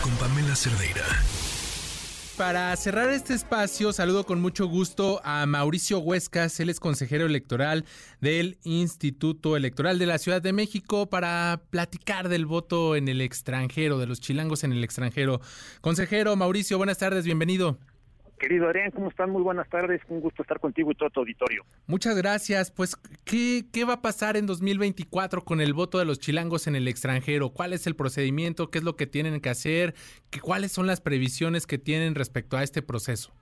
Con Pamela Cerdeira. Para cerrar este espacio, saludo con mucho gusto a Mauricio Huescas, él es consejero electoral del Instituto Electoral de la Ciudad de México para platicar del voto en el extranjero, de los chilangos en el extranjero. Consejero Mauricio, buenas tardes, bienvenido. Querido Adrián, ¿cómo están? Muy buenas tardes. Un gusto estar contigo y todo tu auditorio. Muchas gracias. Pues, ¿qué, ¿qué va a pasar en 2024 con el voto de los chilangos en el extranjero? ¿Cuál es el procedimiento? ¿Qué es lo que tienen que hacer? ¿Qué, ¿Cuáles son las previsiones que tienen respecto a este proceso?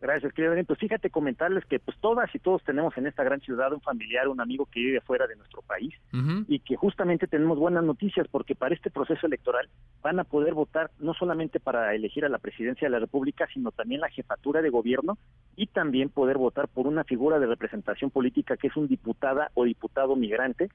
Gracias, querido Adrián. Pues fíjate comentarles que pues todas y todos tenemos en esta gran ciudad un familiar, un amigo que vive fuera de nuestro país y que justamente tenemos buenas noticias porque para este proceso electoral van a poder votar no solamente para elegir a la presidencia de la República, sino también la jefatura de gobierno y también poder votar por una figura de representación política que es un diputada o diputado migrante,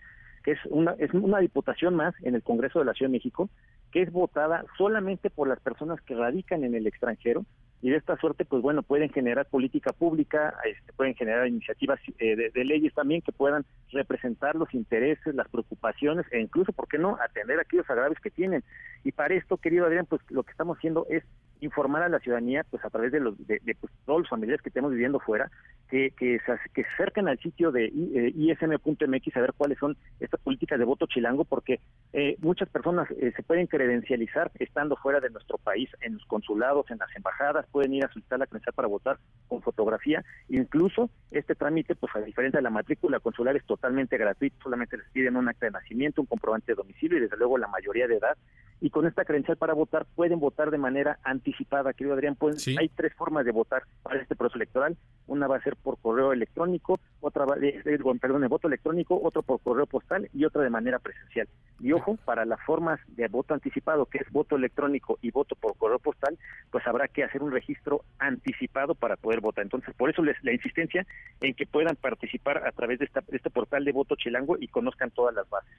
que es una, es una diputación más en el Congreso de la Ciudad de México, que es votada solamente por las personas que radican en el extranjero y de esta suerte, pues bueno, pueden generar política pública, este, pueden generar iniciativas eh, de, leyes también que puedan representar los intereses, las preocupaciones e incluso, ¿por qué no?, atender aquellos agravios que tienen. Y para esto, querido Adrián, pues lo que estamos haciendo es informar a la ciudadanía, pues a través de los de, pues, todos los familiares que tenemos viviendo fuera, que, que, se, que se acerquen al sitio de eh, ism.mx a ver cuáles son estas políticas de voto chilango, porque eh, muchas personas eh, se pueden credencializar estando fuera de nuestro país, en los consulados, en las embajadas, pueden ir a solicitar la credencial para votar con fotografía, incluso este trámite, pues a diferencia de la matrícula consular, es totalmente gratuito, solamente les piden un acta de nacimiento, un comprobante de domicilio y desde luego la mayoría de edad, y con esta credencial para votar pueden votar de manera anticipada, querido Adrián, pueden, Sí. hay tres formas de votar para este proceso electoral, una va a ser por correo electrónico, otra va, eh, eh, perdón, de voto electrónico, otro por correo postal y otra de manera presencial. Y ojo, para las formas de voto anticipado, que es voto electrónico y voto por correo postal, pues habrá que hacer un registro anticipado para poder votar. Entonces, por eso les, la insistencia en que puedan participar a través de, esta, de este portal de voto chilango y conozcan todas las bases.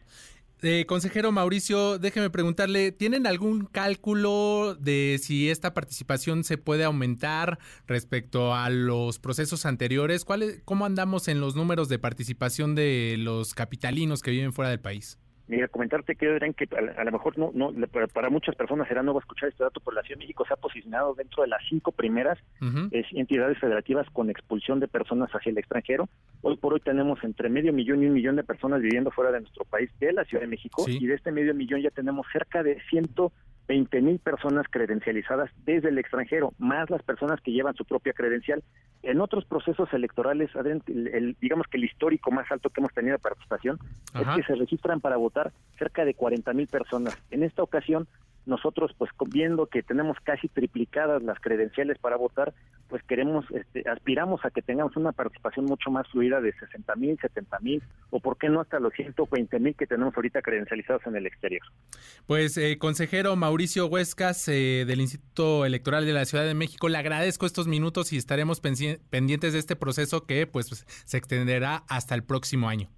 Eh, consejero Mauricio, déjeme preguntarle, ¿tienen algún cálculo de si esta participación se puede aumentar respecto a los procesos anteriores? ¿Cuál es- ¿Cómo andamos en los números de participación de los capitalinos que viven fuera del país? Mira, comentarte que Adrián, que a, a lo mejor no, no para, muchas personas será nuevo escuchar este dato, pero la Ciudad de México se ha posicionado dentro de las cinco primeras entidades federativas con expulsión de personas hacia el extranjero. Hoy por hoy tenemos entre medio millón y un millón de personas viviendo fuera de nuestro país, de la Ciudad de México, Sí. y de este medio millón ya tenemos cerca de 120 mil personas credencializadas desde el extranjero, más las personas que llevan su propia credencial. En otros procesos electorales, el- el- digamos que el histórico más alto que hemos tenido de participación Ajá. es que se registran para votar cerca de 40 mil personas. En esta ocasión, nosotros, pues viendo que tenemos casi triplicadas las credenciales para votar, pues queremos, este, aspiramos a que tengamos una participación mucho más fluida de 60 mil, 70 mil, o por qué no hasta los 120 mil que tenemos ahorita credencializados en el exterior. Pues, eh, consejero Mauricio Huescas eh, del Instituto Electoral de la Ciudad de México, le agradezco estos minutos y estaremos pendientes de este proceso que pues se extenderá hasta el próximo año.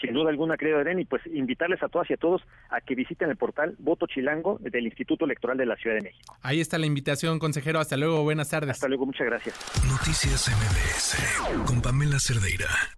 Sin duda alguna, querido Adrián, y pues invitarles a todas y a todos a que visiten el portal Voto Chilango del Instituto Electoral de la Ciudad de México. Ahí está la invitación, consejero. Hasta luego, buenas tardes. Hasta luego, muchas gracias. Noticias MBS con Pamela Cerdeira.